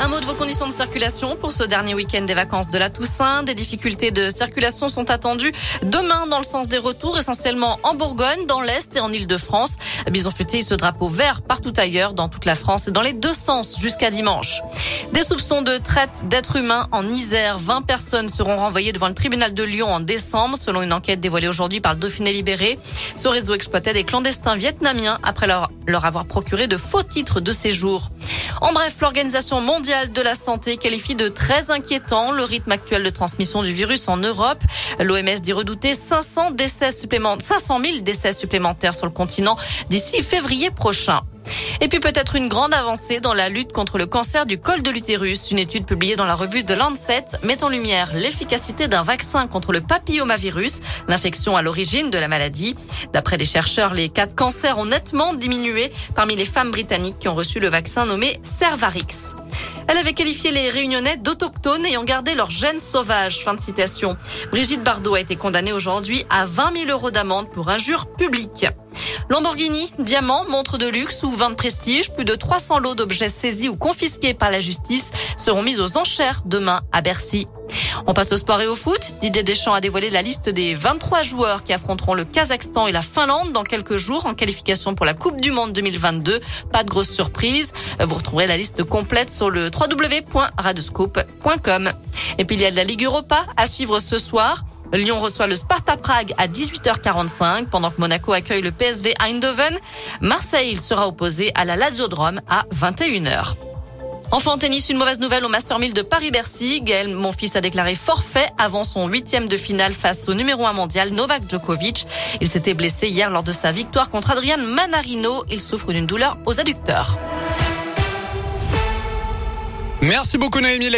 Un mot de vos conditions de circulation pour ce dernier week-end des vacances de la Toussaint. Des difficultés de circulation sont attendues demain dans le sens des retours, essentiellement en Bourgogne, dans l'Est et en Ile-de-France. Bison futé ce drapeau vert partout ailleurs, dans toute la France et dans les deux sens jusqu'à dimanche. Des soupçons de traite d'êtres humains en Isère. 20 personnes seront renvoyées devant le tribunal de Lyon en décembre, selon une enquête dévoilée aujourd'hui par le Dauphiné Libéré. Ce réseau exploitait des clandestins vietnamiens après leur, leur avoir procuré de faux titres de séjour. En bref, l'Organisation mondiale de la santé qualifie de très inquiétant le rythme actuel de transmission du virus en Europe. L'OMS dit redouter 500 décès supplémentaires, 500 000 décès supplémentaires sur le continent d'ici février prochain. Et puis peut-être une grande avancée dans la lutte contre le cancer du col de l'utérus. Une étude publiée dans la revue The Lancet met en lumière l'efficacité d'un vaccin contre le papillomavirus, l'infection à l'origine de la maladie. D'après les chercheurs, les cas de cancer ont nettement diminué parmi les femmes britanniques qui ont reçu le vaccin nommé Cervarix. Elle avait qualifié les réunionnais d'autochtones ayant gardé leur gène sauvage. Fin de citation. Brigitte Bardot a été condamnée aujourd'hui à 20 000 euros d'amende pour injure publique. Lamborghini, diamants, montres de luxe ou vin de prestige, plus de 300 lots d'objets saisis ou confisqués par la justice seront mis aux enchères demain à Bercy. On passe au sport et au foot. Didier Deschamps a dévoilé la liste des 23 joueurs qui affronteront le Kazakhstan et la Finlande dans quelques jours en qualification pour la Coupe du Monde 2022. Pas de grosse surprise. Vous retrouverez la liste complète sur le www.radescope.com. Et puis il y a de la Ligue Europa à suivre ce soir. Lyon reçoit le Sparta Prague à 18h45 pendant que Monaco accueille le PSV Eindhoven. Marseille sera opposé à la Lazio à 21h. Enfin en tennis, une mauvaise nouvelle au Master 1000 de Paris-Bercy. Gaël fils a déclaré forfait avant son huitième de finale face au numéro 1 mondial Novak Djokovic. Il s'était blessé hier lors de sa victoire contre Adrian Manarino. Il souffre d'une douleur aux adducteurs. Merci beaucoup Naomi.